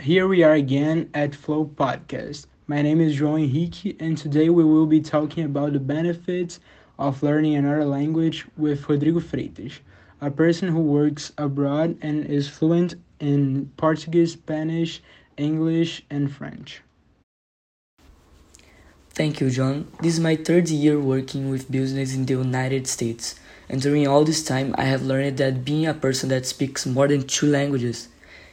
Here we are again at Flow Podcast. My name is João Henrique, and today we will be talking about the benefits of learning another language with Rodrigo Freitas, a person who works abroad and is fluent in Portuguese, Spanish, English, and French. Thank you, John. This is my third year working with business in the United States, and during all this time, I have learned that being a person that speaks more than two languages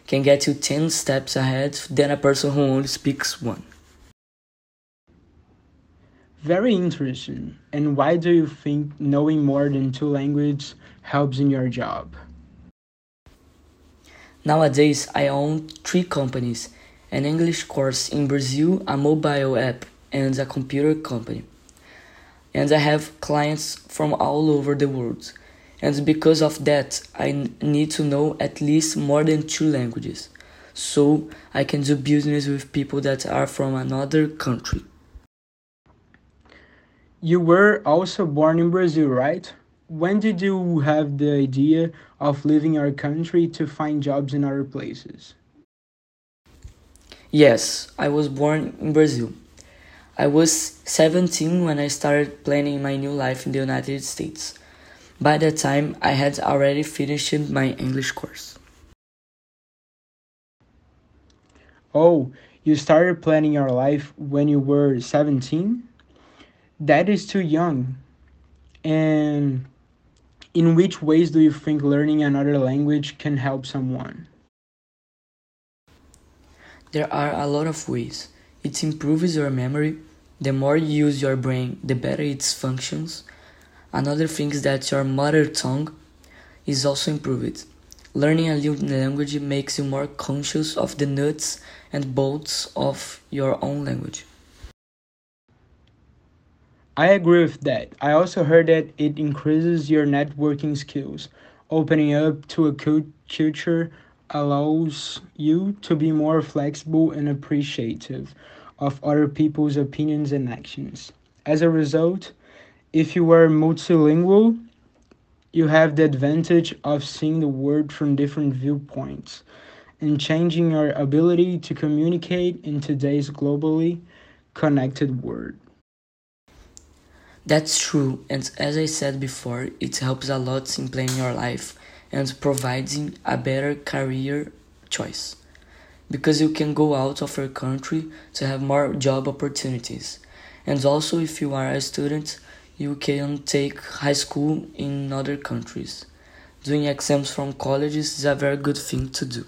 can get you 10 steps ahead than a person who only speaks one. Very interesting. And why do you think knowing more than two languages helps in your job? Nowadays, I own three companies an English course in Brazil, a mobile app, and a computer company. And I have clients from all over the world. And because of that, I need to know at least more than two languages. So I can do business with people that are from another country. You were also born in Brazil, right? When did you have the idea of leaving our country to find jobs in other places? Yes, I was born in Brazil. I was 17 when I started planning my new life in the United States. By that time, I had already finished my English course. Oh, you started planning your life when you were 17? That is too young. And in which ways do you think learning another language can help someone? There are a lot of ways. It improves your memory, the more you use your brain, the better its functions. Another thing is that your mother tongue is also improved. Learning a new language makes you more conscious of the nuts and bolts of your own language. I agree with that. I also heard that it increases your networking skills. Opening up to a culture allows you to be more flexible and appreciative of other people's opinions and actions. As a result, if you are multilingual, you have the advantage of seeing the world from different viewpoints and changing your ability to communicate in today's globally connected world. That's true, and as I said before, it helps a lot in planning your life and providing a better career choice because you can go out of your country to have more job opportunities. And also, if you are a student, you can take high school in other countries. Doing exams from colleges is a very good thing to do.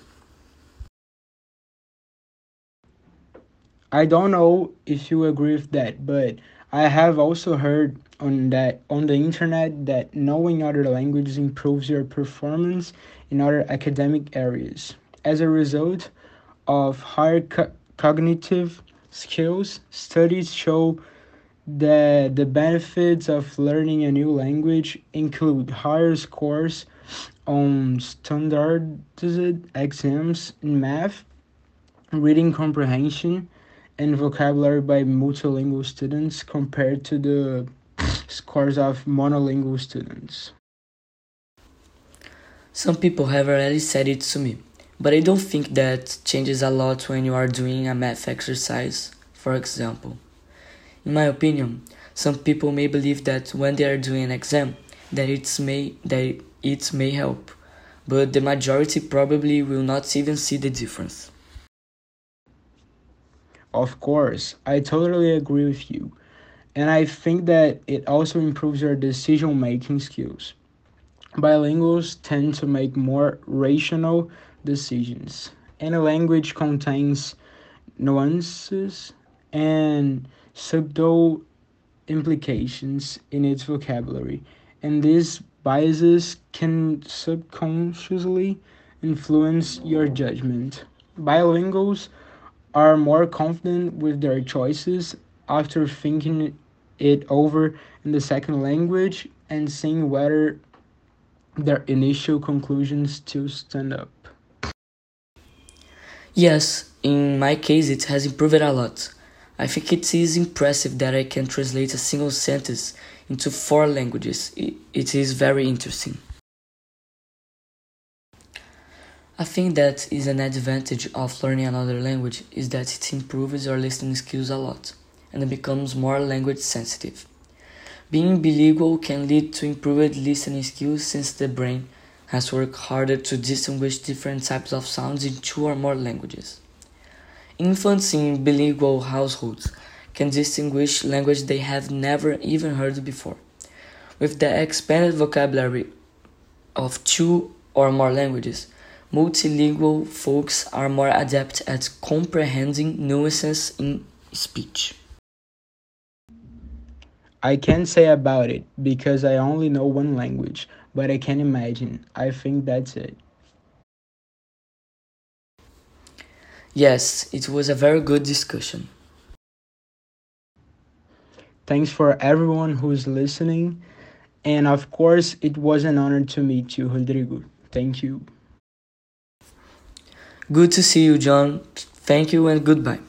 I don't know if you agree with that, but I have also heard on that on the internet that knowing other languages improves your performance in other academic areas. As a result, of higher co- cognitive skills, studies show that the benefits of learning a new language include higher scores on standardized exams in math, reading comprehension, and vocabulary by multilingual students compared to the scores of monolingual students. Some people have already said it to me. But I don't think that changes a lot when you are doing a math exercise, for example. In my opinion, some people may believe that when they are doing an exam, that it may that it may help, but the majority probably will not even see the difference. Of course, I totally agree with you. And I think that it also improves your decision making skills. Bilinguals tend to make more rational decisions. And a language contains nuances and subtle implications in its vocabulary, and these biases can subconsciously influence your judgment. Bilinguals are more confident with their choices after thinking it over in the second language and seeing whether their initial conclusions still stand up. Yes, in my case, it has improved a lot. I think it is impressive that I can translate a single sentence into four languages. It is very interesting. I think that is an advantage of learning another language is that it improves your listening skills a lot and becomes more language sensitive. Being bilingual can lead to improved listening skills since the brain has worked harder to distinguish different types of sounds in two or more languages. Infants in bilingual households can distinguish language they have never even heard before. With the expanded vocabulary of two or more languages, multilingual folks are more adept at comprehending nuances in speech. I can't say about it because I only know one language, but I can imagine. I think that's it. Yes, it was a very good discussion. Thanks for everyone who's listening. And of course, it was an honor to meet you, Rodrigo. Thank you. Good to see you, John. Thank you and goodbye.